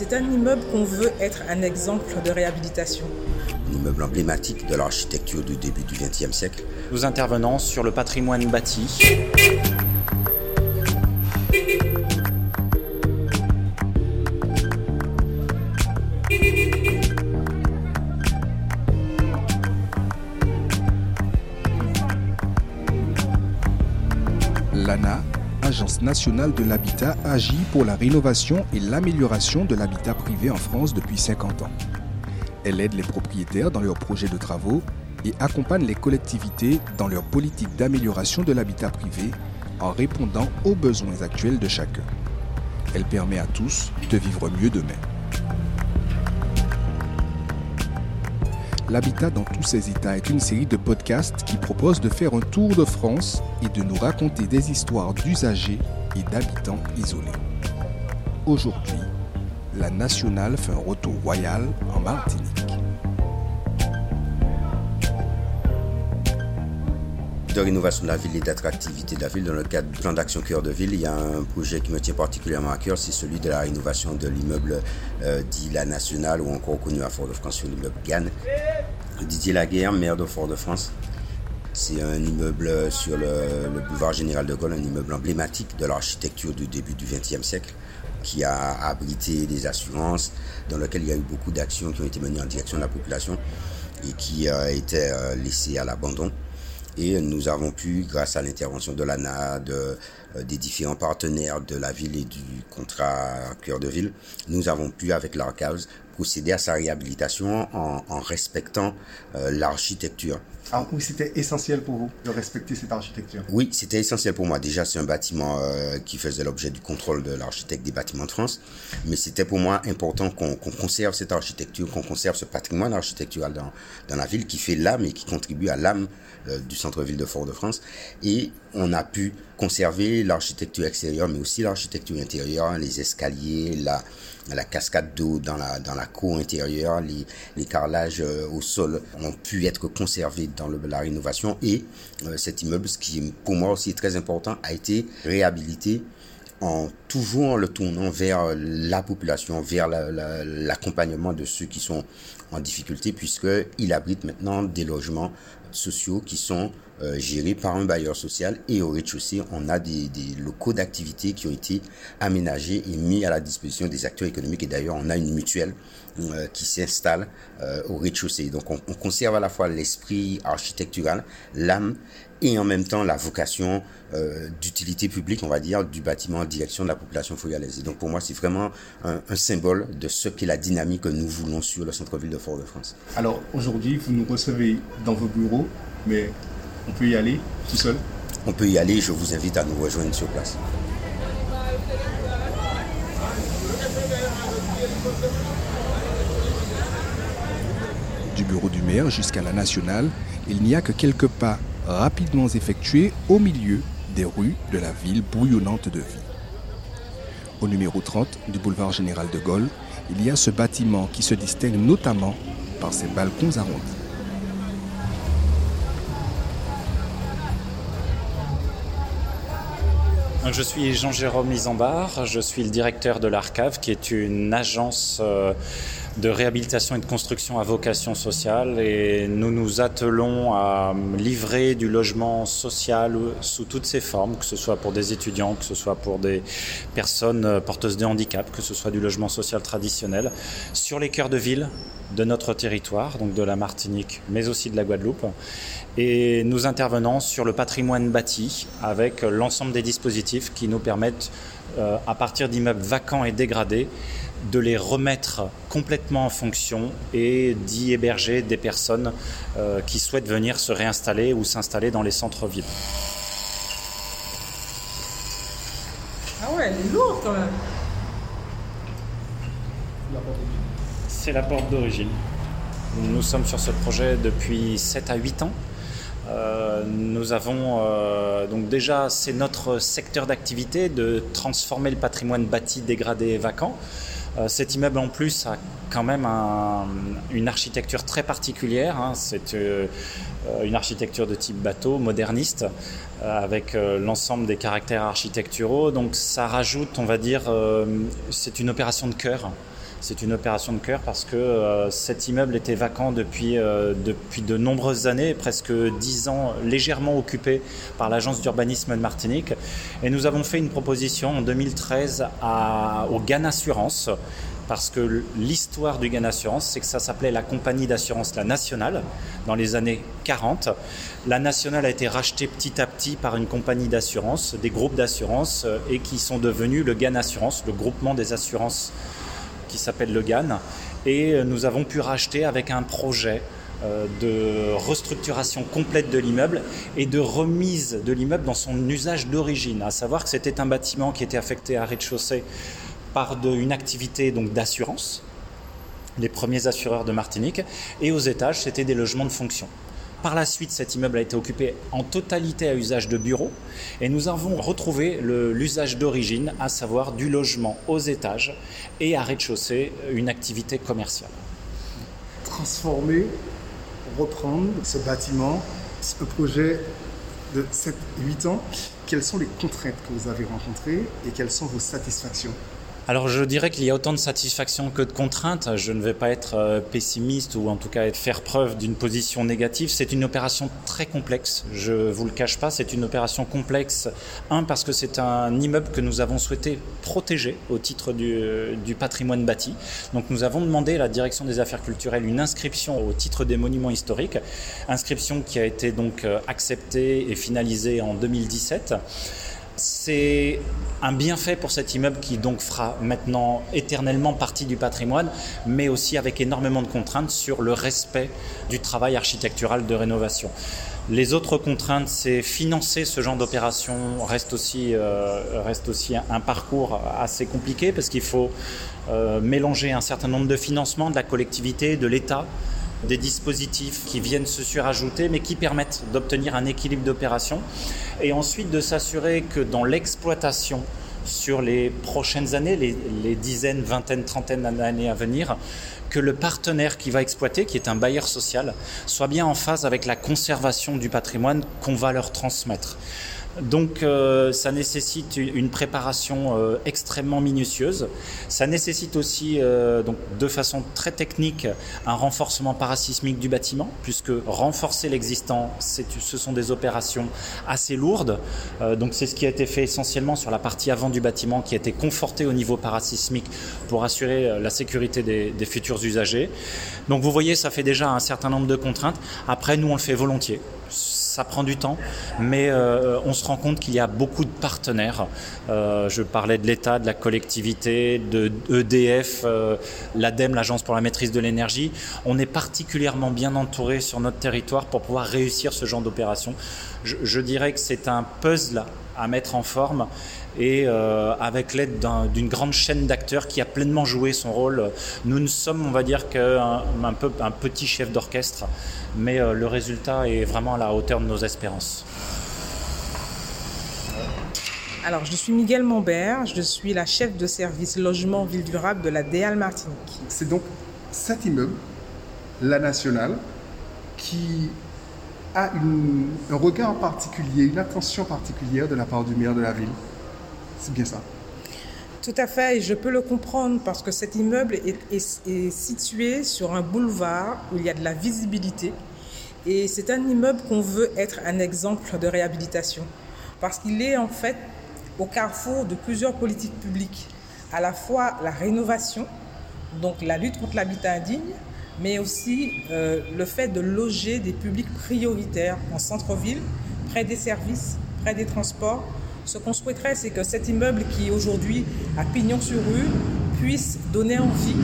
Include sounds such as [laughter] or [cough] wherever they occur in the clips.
C'est un immeuble qu'on veut être un exemple de réhabilitation. Un immeuble emblématique de l'architecture du début du XXe siècle. Nous intervenons sur le patrimoine bâti. Nationale de l'habitat, agit pour la rénovation et l'amélioration de l'habitat privé en France depuis 50 ans. Elle aide les propriétaires dans leurs projets de travaux et accompagne les collectivités dans leur politique d'amélioration de l'habitat privé en répondant aux besoins actuels de chacun. Elle permet à tous de vivre mieux demain. L'habitat dans tous ses états est une série de podcasts qui propose de faire un tour de France et de nous raconter des histoires d'usagers et d'habitants isolés. Aujourd'hui, la nationale fait un retour royal en Martinique. de rénovation de la ville et d'attractivité de la ville. Dans le cadre du plan d'action cœur de ville, il y a un projet qui me tient particulièrement à cœur, c'est celui de la rénovation de l'immeuble euh, dit La Nationale ou encore connu à Fort-de-France sur l'immeuble Gannes. Didier Laguerre, maire de Fort-de-France. C'est un immeuble sur le, le, boulevard Général de Gaulle, un immeuble emblématique de l'architecture du début du XXe siècle qui a abrité des assurances, dans lequel il y a eu beaucoup d'actions qui ont été menées en direction de la population et qui a été laissées à l'abandon. Et nous avons pu, grâce à l'intervention de l'ANA, euh, des différents partenaires de la ville et du contrat cœur de ville, nous avons pu, avec l'Archives, procéder à sa réhabilitation en, en respectant euh, l'architecture. Alors oui, c'était essentiel pour vous de respecter cette architecture Oui, c'était essentiel pour moi. Déjà, c'est un bâtiment euh, qui faisait l'objet du contrôle de l'architecte des bâtiments de France. Mais c'était pour moi important qu'on qu conserve cette architecture, qu'on conserve ce patrimoine architectural dans, dans la ville qui fait l'âme et qui contribue à l'âme euh, du centre-ville de Fort-de-France. Et on a pu conserver l'architecture extérieure, mais aussi l'architecture intérieure, les escaliers, la, la cascade d'eau dans la, dans la cour intérieure, les, les carrelages euh, au sol ont pu être conservés dans la rénovation et euh, cet immeuble, ce qui pour moi aussi est très important, a été réhabilité en toujours le tournant vers la population, vers l'accompagnement la, la, de ceux qui sont en difficulté, puisqu'il abrite maintenant des logements sociaux qui sont euh, gérés par un bailleur social et au rez-de-chaussée, on a des, des locaux d'activité qui ont été aménagés et mis à la disposition des acteurs économiques et d'ailleurs on a une mutuelle euh, qui s'installe euh, au rez-de-chaussée. Donc on, on, conserve à la fois l'esprit architectural, l'âme et en même temps la vocation euh, d'utilité publique, on va dire, du bâtiment en direction de la population foyalaise. Et donc pour moi, c'est vraiment un, un, symbole de ce qu'est la dynamique que nous voulons sur le centre-ville de Fort-de-France. Alors aujourd'hui, vous nous recevez dans vos bureaux, mais on peut y aller tout seul On peut y aller, je vous invite à nous rejoindre sur place. Du bureau du maire jusqu'à la nationale, il n'y a que quelques pas rapidement effectués au milieu des rues de la ville bouillonnante de vie. Au numéro 30 du boulevard Général de Gaulle, il y a ce bâtiment qui se distingue notamment par ses balcons arrondis. Je suis Jean-Jérôme Isambard, je suis le directeur de l'ARCAV, qui est une agence de réhabilitation et de construction à vocation sociale et nous nous attelons à livrer du logement social sous toutes ses formes, que ce soit pour des étudiants, que ce soit pour des personnes porteuses de handicap, que ce soit du logement social traditionnel, sur les cœurs de ville de notre territoire, donc de la Martinique, mais aussi de la Guadeloupe. Et nous intervenons sur le patrimoine bâti avec l'ensemble des dispositifs qui nous permettent, euh, à partir d'immeubles vacants et dégradés, de les remettre complètement en fonction et d'y héberger des personnes euh, qui souhaitent venir se réinstaller ou s'installer dans les centres-villes. Ah ouais, elle est lourde quand même. C'est la porte d'origine. Nous sommes sur ce projet depuis 7 à 8 ans. Euh, nous avons euh, donc déjà, c'est notre secteur d'activité de transformer le patrimoine bâti, dégradé et vacant. Euh, cet immeuble en plus a quand même un, une architecture très particulière. Hein. C'est euh, une architecture de type bateau, moderniste, euh, avec l'ensemble des caractères architecturaux. Donc ça rajoute, on va dire, c'est une opération de cœur. C'est une opération de cœur parce que euh, cet immeuble était vacant depuis, euh, depuis de nombreuses années, presque dix ans, légèrement occupé par l'agence d'urbanisme de Martinique. Et nous avons fait une proposition en 2013 à, au GAN Assurance parce que l'histoire du Gain Assurance, c'est que ça s'appelait la compagnie d'assurance La Nationale dans les années 40. La Nationale a été rachetée petit à petit par une compagnie d'assurance, des groupes d'assurance, euh, et qui sont devenus le Gain Assurance, le groupement des assurances qui s'appelle le GAN. Et euh, nous avons pu racheter avec un projet euh, de restructuration complète de l'immeuble et de remise de l'immeuble dans son usage d'origine, à savoir que c'était un bâtiment qui était affecté à rez-de-chaussée par une activité donc d'assurance, les premiers assureurs de Martinique, et aux étages, c'était des logements de fonction. Par la suite, cet immeuble a été occupé en totalité à usage de bureau et nous avons retrouvé l'usage d'origine, à savoir du logement aux étages et à rez-de-chaussée, une activité commerciale. Transformer, reprendre ce bâtiment, ce projet de 7-8 ans, quelles sont les contraintes que vous avez rencontrées et quelles sont vos satisfactions? Alors je dirais qu'il y a autant de satisfaction que de contraintes. Je ne vais pas être euh, pessimiste ou en tout cas faire preuve d'une position négative. C'est une opération très complexe. Je vous le cache pas, c'est une opération complexe. Un parce que c'est un immeuble que nous avons souhaité protéger au titre du, du, patrimoine bâti. Donc nous avons demandé à la direction des affaires culturelles une inscription au titre des monuments historiques, inscription qui a été donc euh, acceptée et finalisée en 2017. C'est un bienfait pour cet immeuble qui donc fera maintenant éternellement partie du patrimoine, mais aussi avec énormément de contraintes sur le respect du travail architectural de rénovation. Les autres contraintes, c'est financer ce genre d'opération reste aussi, euh, un, parcours assez compliqué parce qu'il faut euh, mélanger un certain nombre de financements de la collectivité, de l'État, des dispositifs qui viennent se surajouter, mais qui permettent d'obtenir un équilibre d'opération, et ensuite de s'assurer que dans l'exploitation sur les prochaines années, les, dizaines, vingtaines, trentaines d'années à venir, que le partenaire qui va exploiter, qui est un bailleur social, soit bien en phase avec la conservation du patrimoine qu'on va leur transmettre. Donc euh, ça nécessite une préparation euh, extrêmement minutieuse. Ça nécessite aussi, euh, donc, de façon très technique, un renforcement parasismique du bâtiment, puisque renforcer l'existant, ce sont des opérations assez lourdes. donc c'est ce qui a été fait essentiellement sur la partie avant du bâtiment, qui a été conforté au niveau parasismique pour assurer la sécurité des, des futurs usagers. Donc vous voyez, ça fait déjà un certain nombre de contraintes. Après, nous, on le fait volontiers ça prend du temps, mais euh, on se rend compte qu'il y a beaucoup de partenaires. Euh, je parlais de l'État, de la collectivité, de EDF, euh, l'ADEME, l'Agence pour la maîtrise de l'énergie. On est particulièrement bien entouré sur notre territoire pour pouvoir réussir ce genre d'opération. Je, je dirais que c'est un puzzle à mettre en forme et euh, avec l'aide d'une grande chaîne d'acteurs qui a pleinement joué son rôle. Nous ne sommes, on va dire, qu'un un, peu, un petit chef d'orchestre, mais euh, le résultat est vraiment à la hauteur de nos espérances. Alors, je suis Miguel Montbert, je suis la chef de service logement ville durable de la DEAL Martinique. C'est donc cet immeuble, la nationale, qui un regard particulier, une attention particulière de la part du maire de la ville. C'est bien ça. Tout à fait, et je peux le comprendre parce que cet immeuble est, situé sur un boulevard où il y a de la visibilité. Et c'est un immeuble qu'on veut être un exemple de réhabilitation. Parce qu'il est en fait au carrefour de plusieurs politiques publiques. À la fois la rénovation, donc la lutte contre l'habitat indigne, mais aussi euh, le fait de loger des publics prioritaires en centre-ville, près des services, près des transports, ce qu'on souhaiterait, c'est que cet immeuble qui aujourd'hui a pignon sur rue puisse donner envie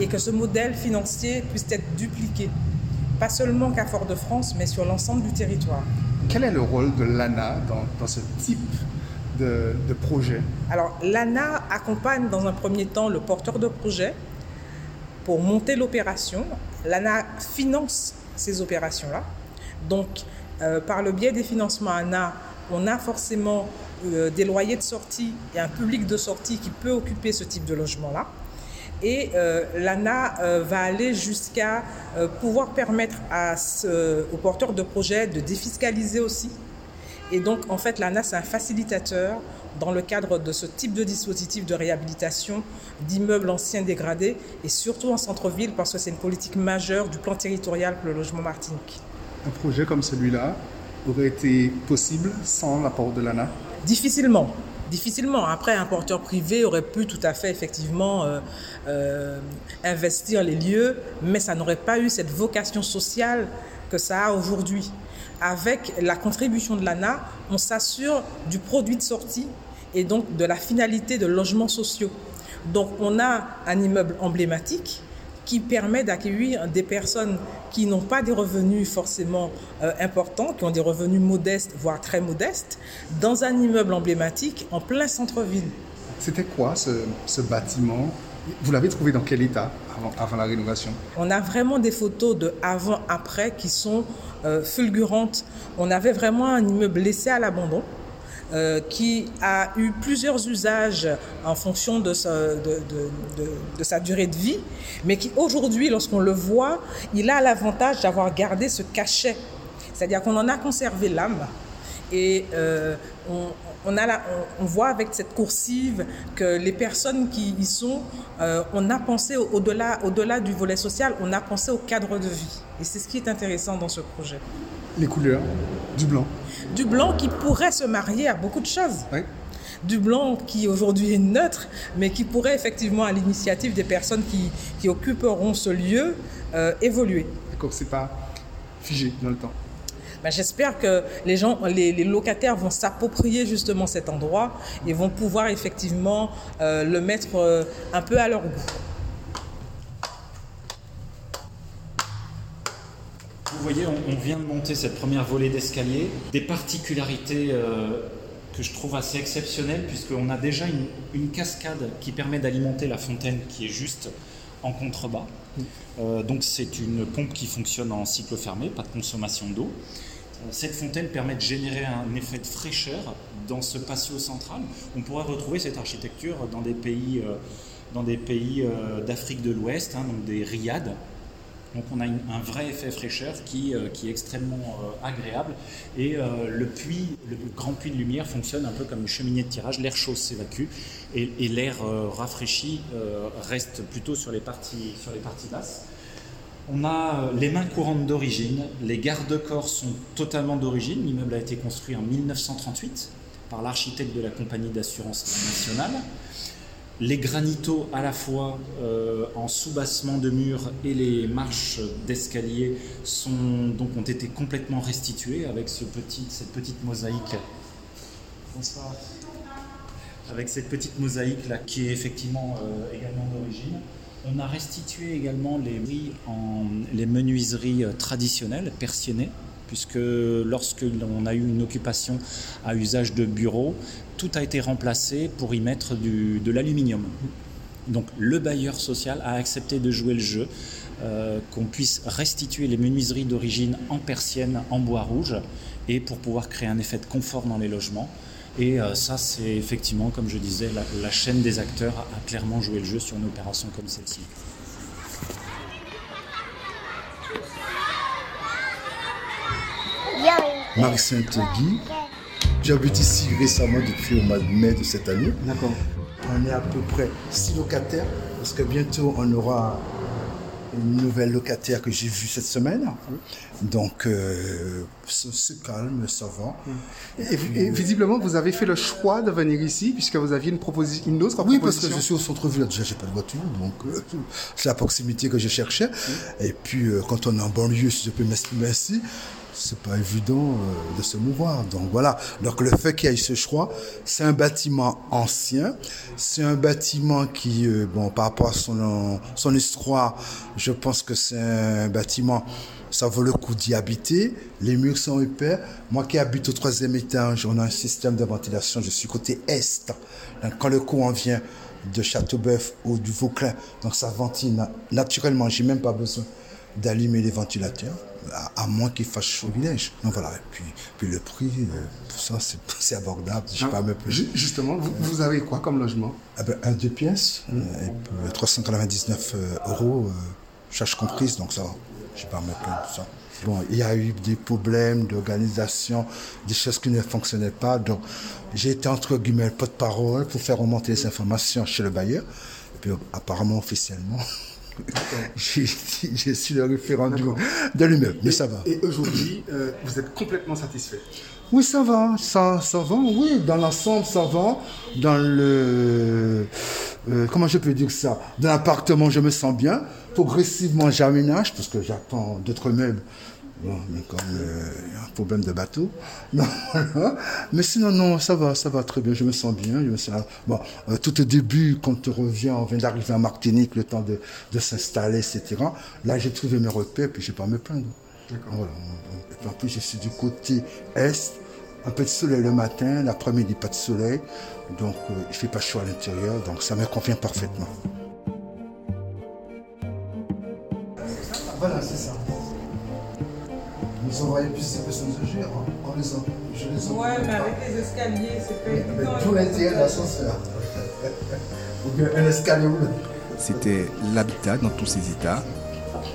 et que ce modèle financier puisse être dupliqué, pas seulement qu'à Fort-de-France, mais sur l'ensemble du territoire. Quel est le rôle de l'ANA dans, ce type de, de projet? Alors, l'ANA accompagne dans un premier temps le porteur de projet pour monter l'opération. L'ANA finance ces opérations-là. Donc, euh, par le biais des financements ANA, on a forcément euh, des loyers de sortie et un public de sortie qui peut occuper ce type de logement-là. Et euh, l'ANA va aller jusqu'à pouvoir permettre aux porteurs de projets de défiscaliser aussi Et donc, en fait, l'ANA, c'est un facilitateur dans le cadre de ce type de dispositif de réhabilitation d'immeubles anciens dégradés et surtout en centre-ville parce que c'est une politique majeure du plan territorial pour le logement Martinique. Un projet comme celui-là aurait été possible sans l'apport de l'ANA Difficilement. Difficilement. Après, un porteur privé aurait pu tout à fait effectivement euh, euh, investir les lieux, mais ça n'aurait pas eu cette vocation sociale que ça a aujourd'hui. Avec la contribution de l'ANA, on s'assure du produit de sortie et donc de la finalité de logements sociaux. Donc on a un immeuble emblématique qui permet d'accueillir des personnes qui n'ont pas des revenus forcément euh, importants, qui ont des revenus modestes, voire très modestes, dans un immeuble emblématique en plein centre-ville. C'était quoi ce, bâtiment? Vous l'avez trouvé dans quel état? Avant, la rénovation On a vraiment des photos de avant-après qui sont euh, fulgurantes. On avait vraiment un immeuble laissé à l'abandon euh, qui a eu plusieurs usages en fonction de sa, durée de vie, mais qui aujourd'hui, lorsqu'on le voit, il a l'avantage d'avoir gardé ce cachet. C'est-à-dire qu'on en a conservé l'âme et euh, on, on, a la, on, voit avec cette coursive que les personnes qui y sont, euh, on a pensé au-delà au -delà du volet social, on a pensé au cadre de vie. Et c'est ce qui est intéressant dans ce projet. Les couleurs, du blanc du blanc qui pourrait se marier à beaucoup de choses. Du blanc qui aujourd'hui est neutre, mais qui pourrait effectivement, à l'initiative des personnes qui, occuperont ce lieu, euh, évoluer. D'accord, c'est pas figé dans le temps. Ben, J'espère que les locataires vont s'approprier justement cet endroit et vont pouvoir effectivement euh, le mettre euh, un peu à leur goût. Vous voyez, on, vient de monter cette première volée d'escalier. Des particularités euh, que je trouve assez exceptionnelles, puisqu'on a déjà une, cascade qui permet d'alimenter la fontaine qui est juste en contrebas. Euh, donc c'est une pompe qui fonctionne en cycle fermé, pas de consommation d'eau. Euh, cette fontaine permet de générer un effet de fraîcheur dans ce patio central. On pourrait retrouver cette architecture dans des pays, dans des pays d'Afrique de l'Ouest, hein, donc des riades, donc on a un vrai effet fraîcheur qui, euh, est extrêmement euh, agréable. Et euh, le puits, le grand puits de lumière fonctionne un peu comme une cheminée de tirage. L'air chaud s'évacue et, et l'air rafraîchi reste plutôt sur les parties, sur les parties basses. On a les mains courantes d'origine. Les garde-corps sont totalement d'origine. L'immeuble a été construit en 1938 par l'architecte de la compagnie d'assurance nationale. Les granitos à la fois euh, en soubassement de murs et les marches d'escalier sont donc ont été complètement restitués avec cette petite mosaïque. Avec cette petite mosaïque qui est effectivement euh, également d'origine. On a restitué également les, en, les menuiseries euh, traditionnelles persiennées puisque lorsque l'on a eu une occupation à usage de bureau, tout a été remplacé pour y mettre de l'aluminium. Donc le bailleur social a accepté de jouer le jeu, euh, qu'on puisse restituer les menuiseries d'origine en persienne, en bois rouge, et pour pouvoir créer un effet de confort dans les logements. Et euh, ça, c'est effectivement, comme je disais, la, la, chaîne des acteurs a clairement joué le jeu sur une opération comme celle-ci. Marie-Sainte Guy. J'habite ici récemment depuis au mois de mai de cette année. D'accord. On est à peu près six locataires parce que bientôt on aura une nouvelle locataire que j'ai vue cette semaine. Donc, euh, c'est calme, ça va. Et, visiblement, vous avez fait le choix de venir ici puisque vous aviez une, proposition, une autre proposition. Oui, parce que je suis au centre-ville, déjà, j'ai pas de voiture, donc euh, c'est la proximité que je cherchais. Et puis, euh, quand on est en banlieue, si je peux m'exprimer ainsi, c'est pas évident euh, de se mouvoir. Donc voilà. Donc le fait qu'il y ait ce choix, c'est un bâtiment ancien, c'est un bâtiment qui, euh, bon, par rapport à son, histoire, je pense que c'est un bâtiment, ça vaut le coup d'y habiter. Les murs sont épais. Moi qui habite au troisième étage, on a un système de ventilation. Je suis côté est. Quand le courant vient de Châteauboeuf ou du Vauclin, donc ça ventile naturellement. J'ai même pas besoin d'allumer les ventilateurs à, moins qu'il fasse chaud village. Donc voilà, et puis, puis le prix, euh, tout ça, c'est [laughs] abordable. Je sais pas, peu. Justement, vous, avez quoi comme logement? Eh ben, Un deux pièces, mmh. et 399 euh, euros, charge comprise, donc ça va. Je ne vais pas me plaindre de ça. Bon, il y a eu des problèmes d'organisation, des choses qui ne fonctionnaient pas. Donc, j'ai été entre guillemets porte-parole pour faire remonter les informations chez le bailleur. Et puis, apparemment, officiellement, [laughs] [laughs] j'ai suis le référent de l'immeuble. Mais ça va. Et aujourd'hui, euh, vous êtes complètement satisfait Oui, ça va. Ça, ça va. Oui, dans l'ensemble, ça va. Dans le. Euh, comment je peux dire ça? Dans l'appartement, je me sens bien. Progressivement, j'aménage parce que j'attends d'autres meubles Bon, mais comme euh, il y a un problème de bateau. [laughs] Mais sinon, non, ça va, ça va très bien. Je me sens bien. Je me sens... Bon, euh, tout au début, quand tu reviens, on vient d'arriver en Martinique, le temps de, de s'installer, etc. Là, j'ai trouvé mes repères, puis je n'ai pas à me plaindre. Voilà. Et puis en plus, je suis du côté est. Un peu de soleil le matin, l'après-midi, pas de soleil. Donc, euh, je ne fais pas chaud à l'intérieur, donc ça me convient parfaitement. Voilà, c'est ça. Vous envoyez plus ces personnes âgées en les en, je les Ouais, mais avec les escaliers, c'est pas évident. Avec tout l'intérêt de l'ascenseur. [laughs] Ou bien un escalier C'était l'habitat dans tous ses états.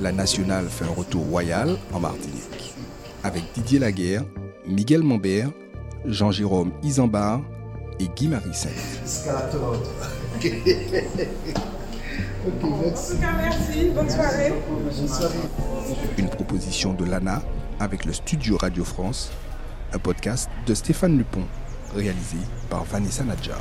La nationale fait un retour royal en Martinique. Avec Didier Laguerre, Miguel Mambert, Jean-Jérôme Isambard et Guy Marissette. Escalator. [laughs] Ok, merci. En tout cas, merci. Bonne soirée. Bonne soirée. Une proposition de l'ANA avec le Studio Radio France, un podcast de Stéphane Lupon, réalisé par Vanessa Nadjar.